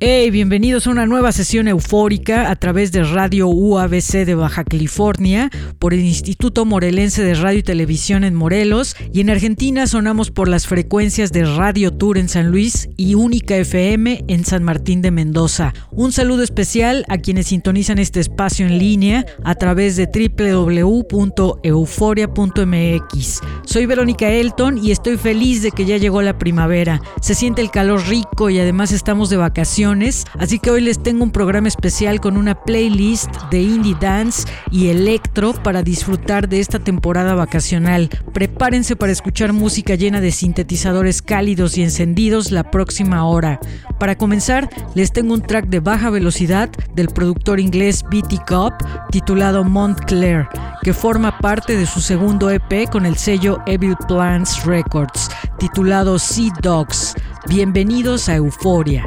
Hey, bienvenidos a una nueva sesión eufórica a través de Radio UABC de Baja California, por el Instituto Morelense de Radio y Televisión en Morelos y en Argentina sonamos por las frecuencias de Radio Tour en San Luis y Única FM en San Martín de Mendoza. Un saludo especial a quienes sintonizan este espacio en línea a través de www.euforia.mx. Soy Verónica Elton y estoy feliz de que ya llegó la primavera. Se siente el calor rico y además estamos de vacaciones así que hoy les tengo un programa especial con una playlist de indie dance y electro para disfrutar de esta temporada vacacional. Prepárense para escuchar música llena de sintetizadores cálidos y encendidos la próxima hora. Para comenzar, les tengo un track de baja velocidad del productor inglés BT Cop titulado Montclair, que forma parte de su segundo EP con el sello Evil Plants Records, titulado Sea Dogs. Bienvenidos a Euforia.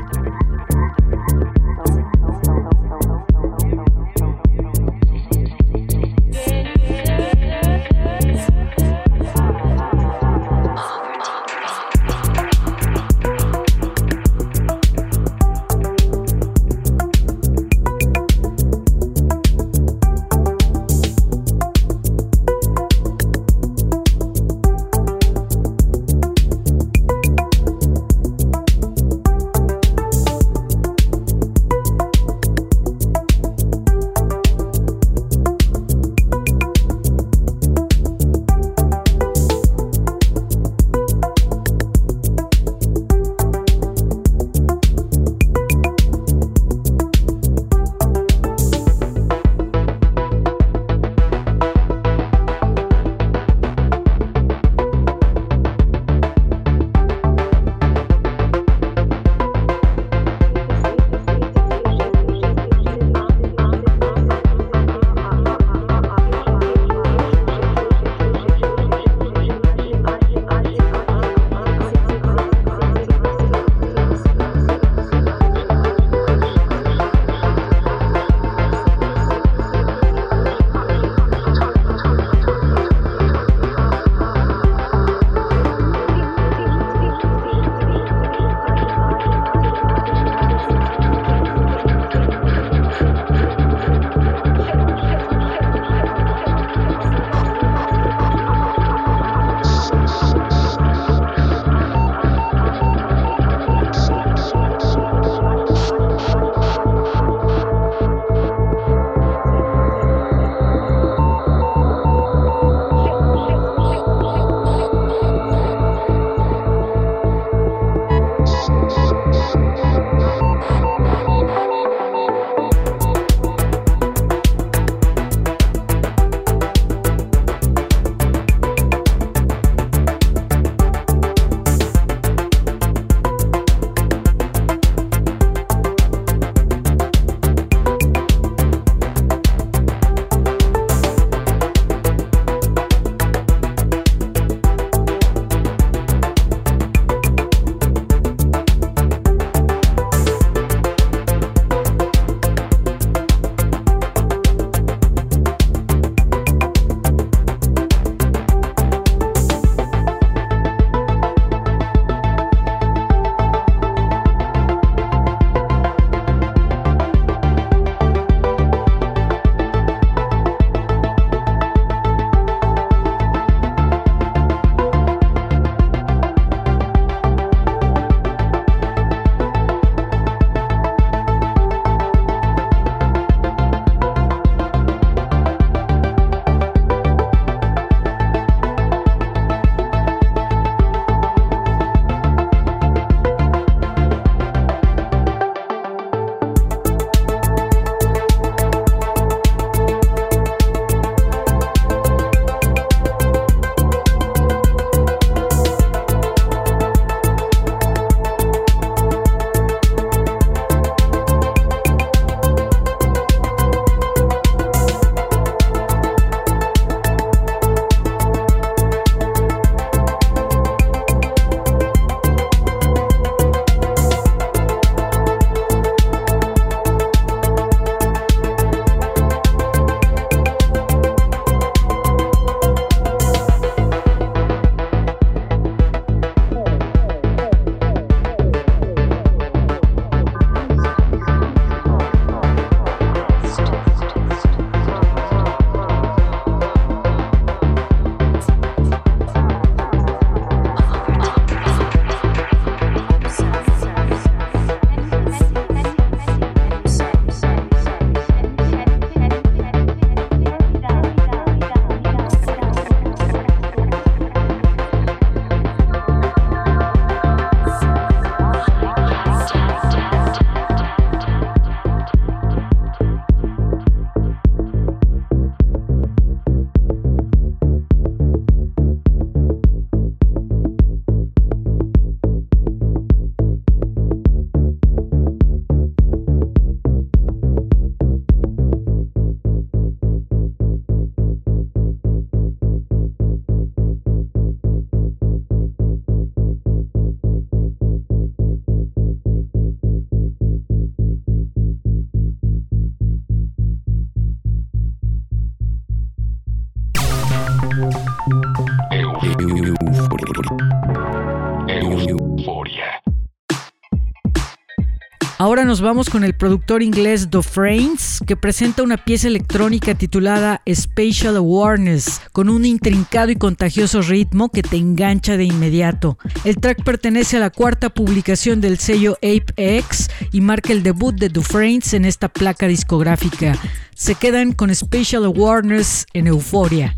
Ahora nos vamos con el productor inglés Dofrains, que presenta una pieza electrónica titulada Spatial Awareness, con un intrincado y contagioso ritmo que te engancha de inmediato. El track pertenece a la cuarta publicación del sello Ape X y marca el debut de Dufresne en esta placa discográfica. Se quedan con Spatial Awareness en Euforia.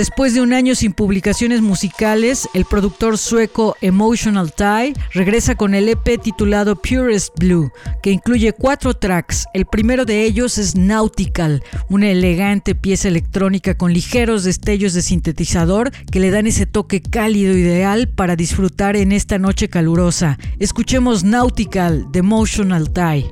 Después de un año sin publicaciones musicales, el productor sueco Emotional Tie regresa con el EP titulado Purest Blue, que incluye cuatro tracks. El primero de ellos es Nautical, una elegante pieza electrónica con ligeros destellos de sintetizador que le dan ese toque cálido ideal para disfrutar en esta noche calurosa. Escuchemos Nautical de Emotional Tie.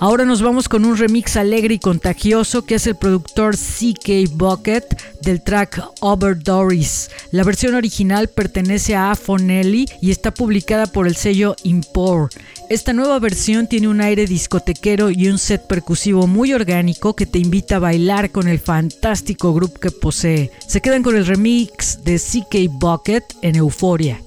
Ahora nos vamos con un remix alegre y contagioso que es el productor CK Bucket del track Over Doris. La versión original pertenece a Afonelli y está publicada por el sello Impor. Esta nueva versión tiene un aire discotequero y un set percusivo muy orgánico que te invita a bailar con el fantástico grupo que posee. Se quedan con el remix de CK Bucket en Euforia.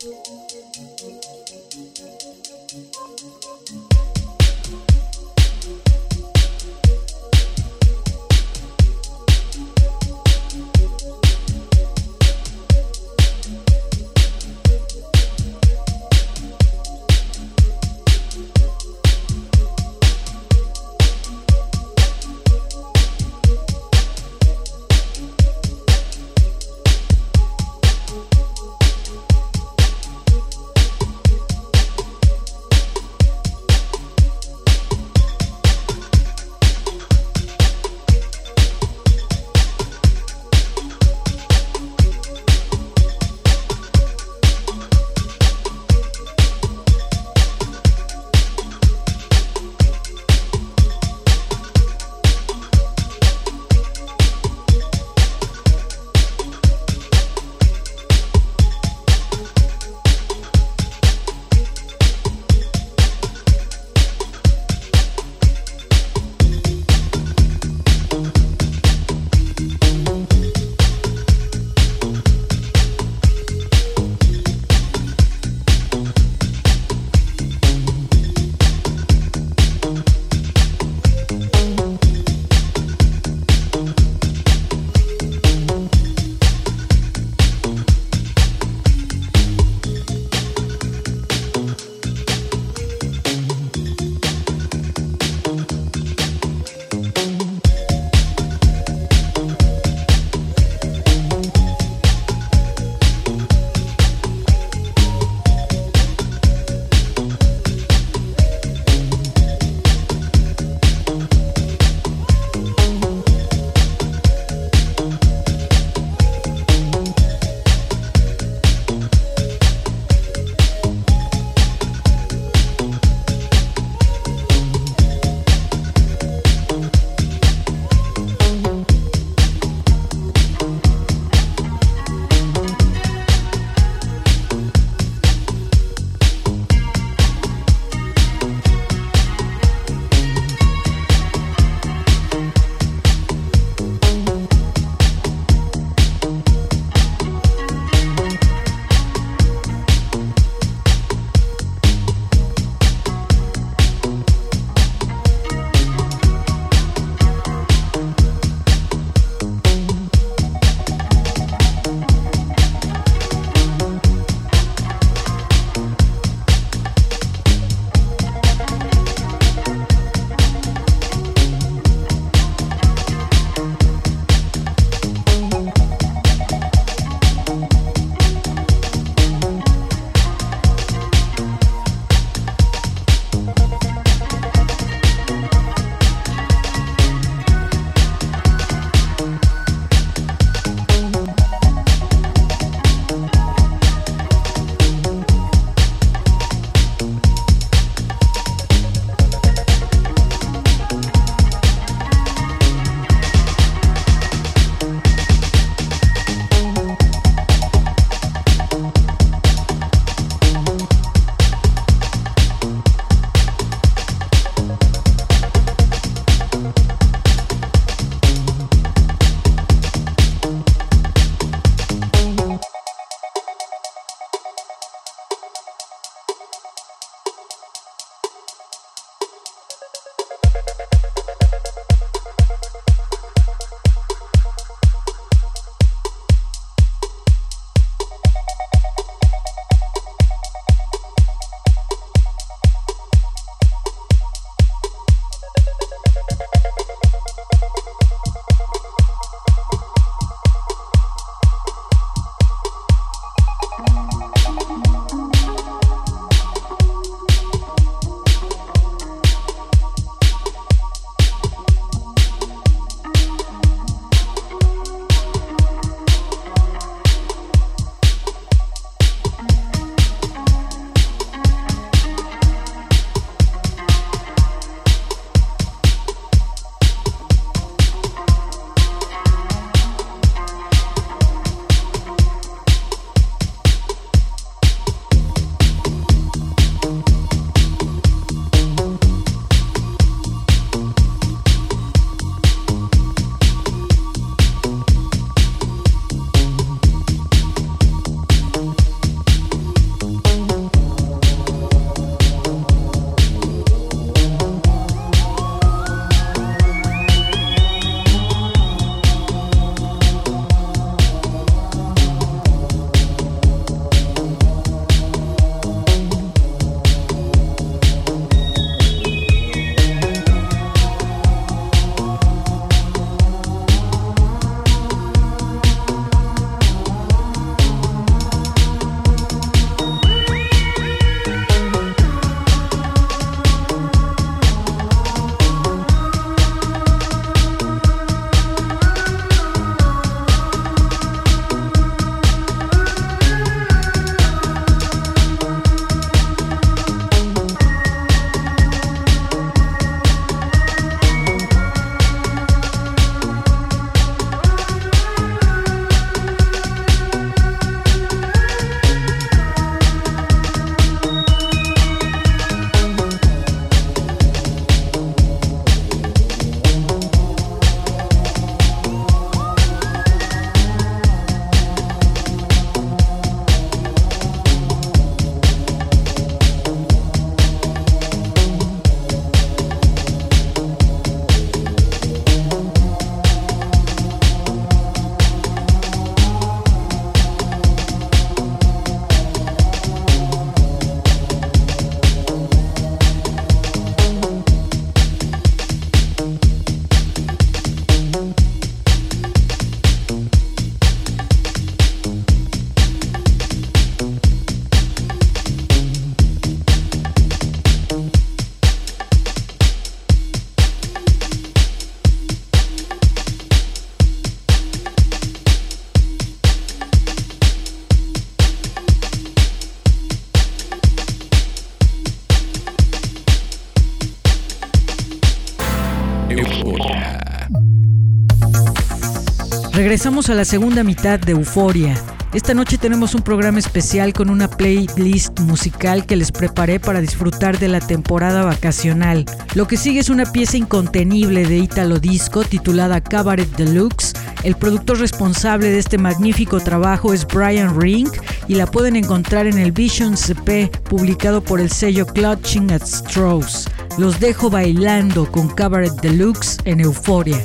Regresamos a la segunda mitad de Euforia. Esta noche tenemos un programa especial con una playlist musical que les preparé para disfrutar de la temporada vacacional. Lo que sigue es una pieza incontenible de Italo Disco titulada Cabaret Deluxe. El productor responsable de este magnífico trabajo es Brian Ring y la pueden encontrar en el Vision CP publicado por el sello Clutching at Straws. Los dejo bailando con Cabaret Deluxe en Euforia.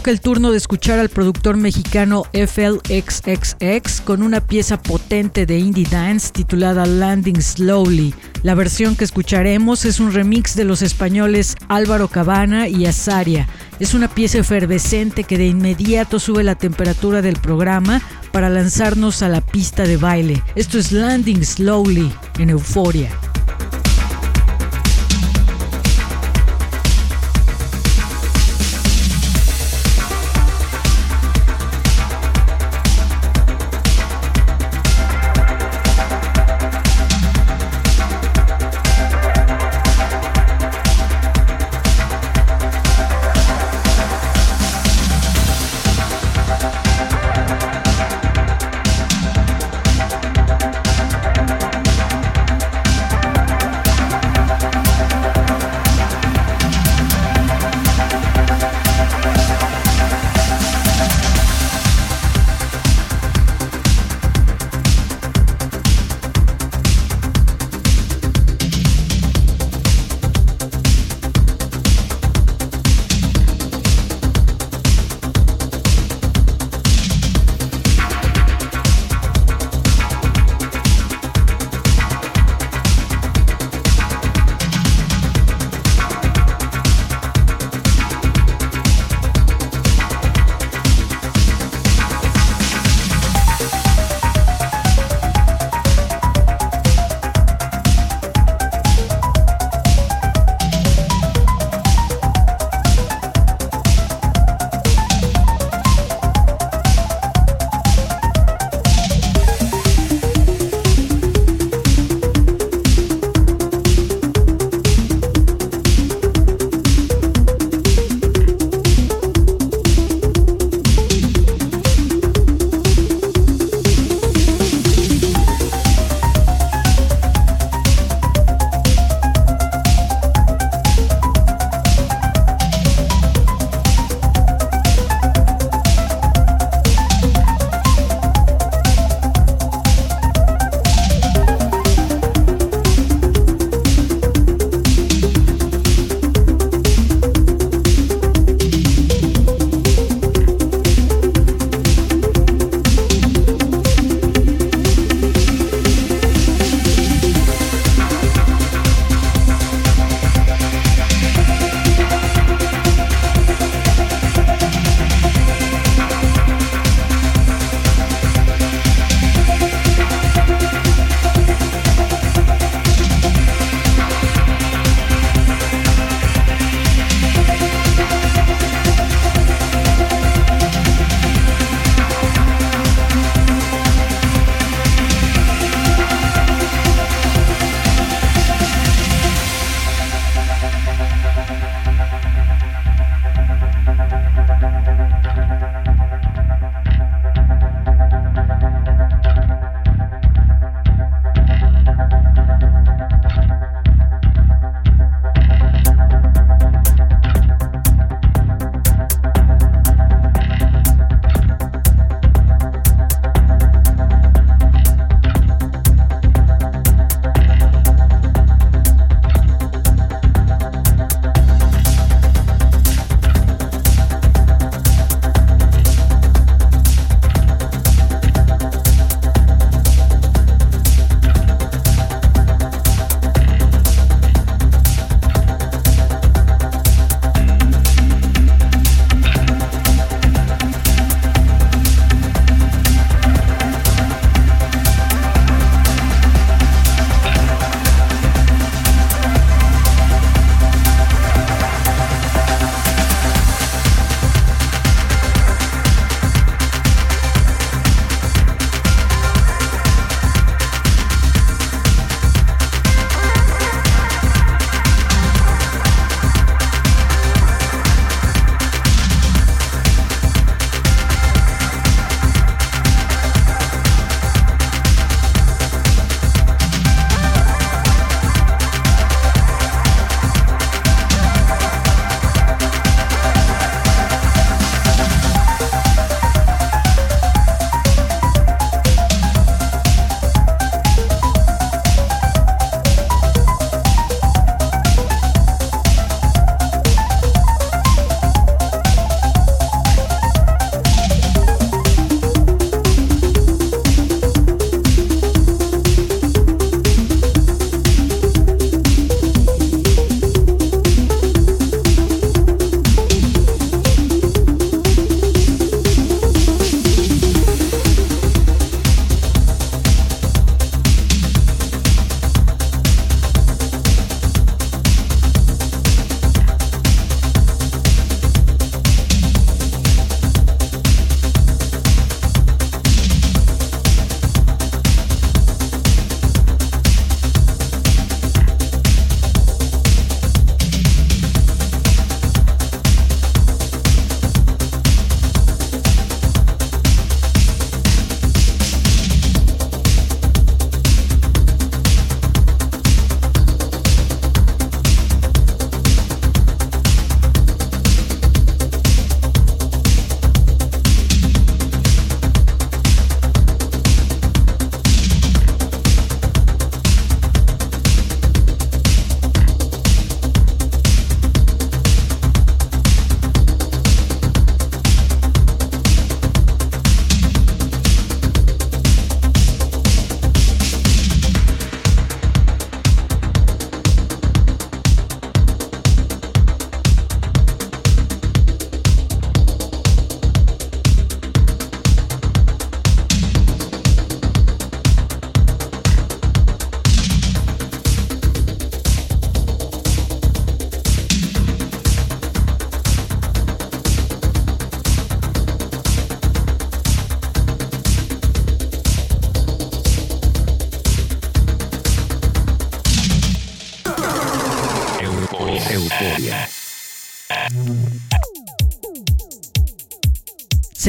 Toca el turno de escuchar al productor mexicano FLXXX con una pieza potente de indie dance titulada Landing Slowly. La versión que escucharemos es un remix de los españoles Álvaro Cabana y Azaria. Es una pieza efervescente que de inmediato sube la temperatura del programa para lanzarnos a la pista de baile. Esto es Landing Slowly en Euforia.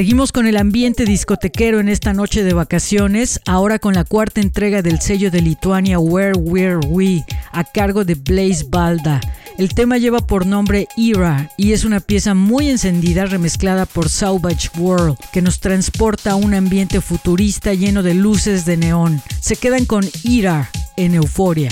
Seguimos con el ambiente discotequero en esta noche de vacaciones, ahora con la cuarta entrega del sello de Lituania Where Were We, a cargo de Blaze Balda. El tema lleva por nombre Era y es una pieza muy encendida remezclada por Sauvage World, que nos transporta a un ambiente futurista lleno de luces de neón. Se quedan con Era en Euforia.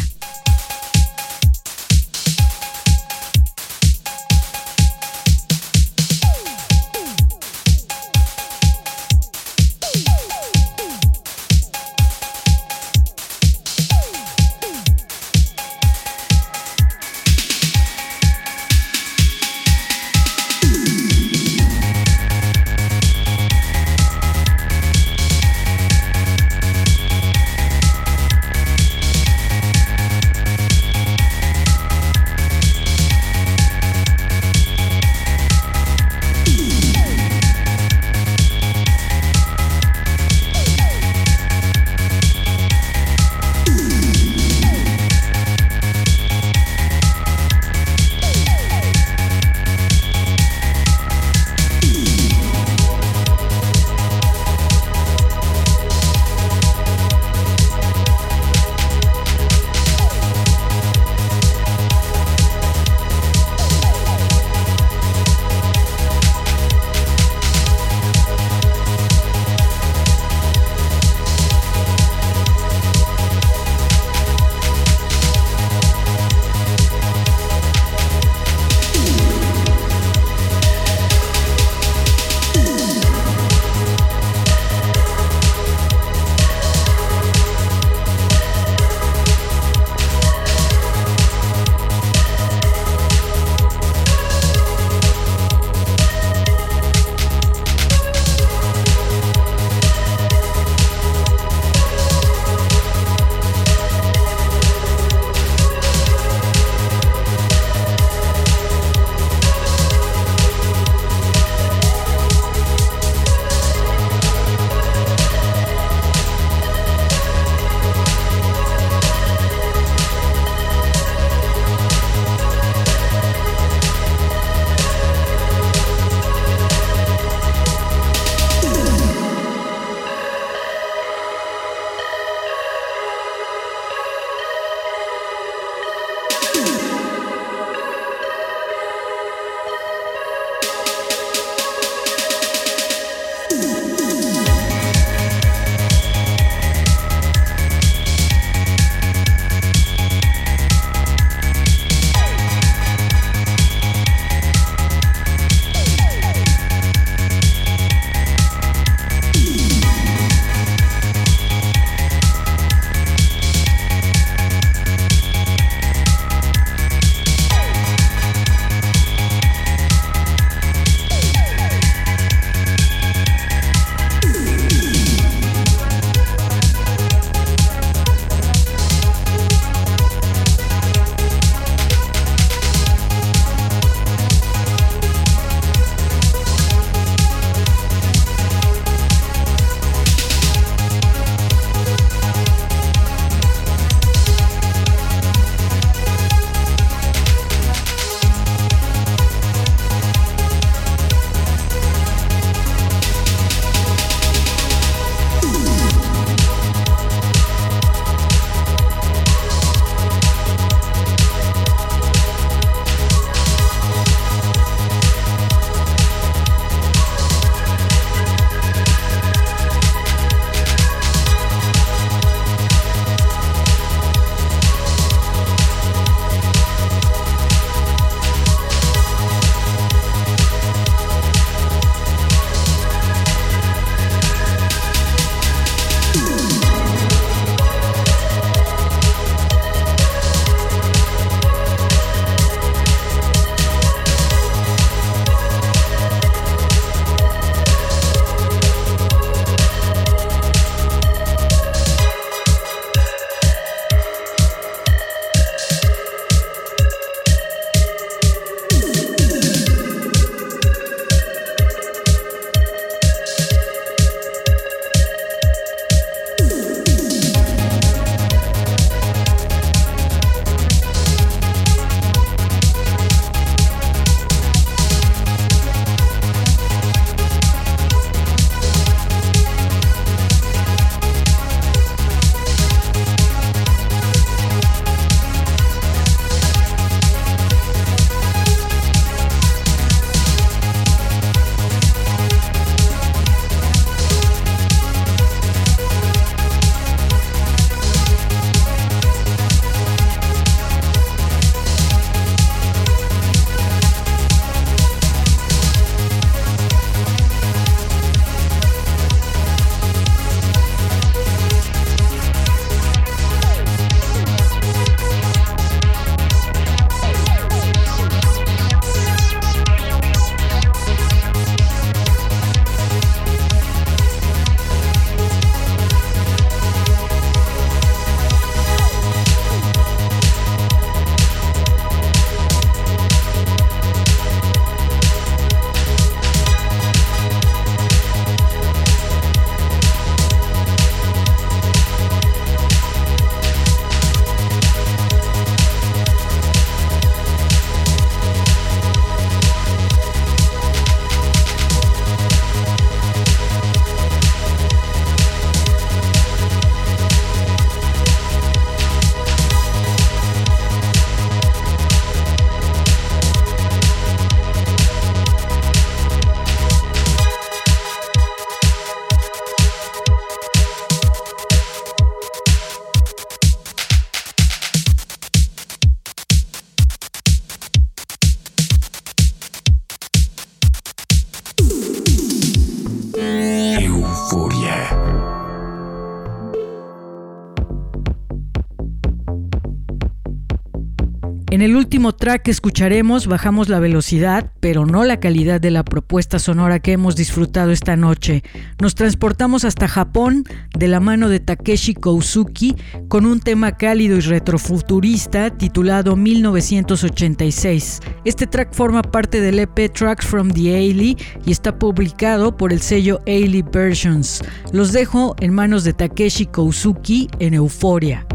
En el último track que escucharemos bajamos la velocidad, pero no la calidad de la propuesta sonora que hemos disfrutado esta noche. Nos transportamos hasta Japón de la mano de Takeshi Kousuki con un tema cálido y retrofuturista titulado 1986. Este track forma parte del EP Tracks from the Ailey y está publicado por el sello Ailey Versions. Los dejo en manos de Takeshi Kousuki en Euforia.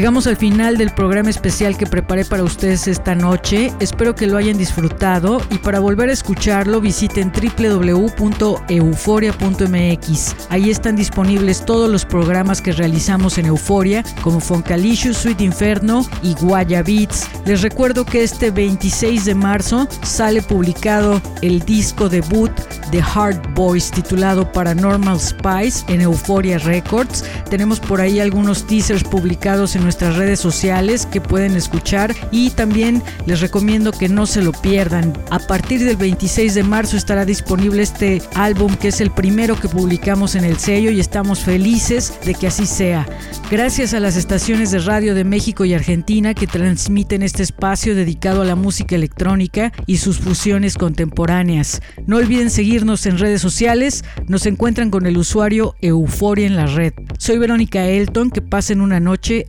Llegamos al final del programa especial que preparé para ustedes esta noche. Espero que lo hayan disfrutado y para volver a escucharlo visiten www.euforia.mx. Ahí están disponibles todos los programas que realizamos en Euforia, como Foncalicious, Sweet Inferno y Guaya Beats. Les recuerdo que este 26 de marzo sale publicado el disco debut de Hard Boys titulado Paranormal Spice en Euphoria Records. Tenemos por ahí algunos teasers publicados en nuestras redes sociales que pueden escuchar y también les recomiendo que no se lo pierdan. A partir del 26 de marzo estará disponible este álbum que es el primero que publicamos en el sello y estamos felices de que así sea. Gracias a las estaciones de radio de México y Argentina que transmiten este espacio dedicado a la música electrónica y sus fusiones contemporáneas. No olviden seguirnos en redes sociales, nos encuentran con el usuario Euforia en la red. Soy Verónica Elton, que pasen una noche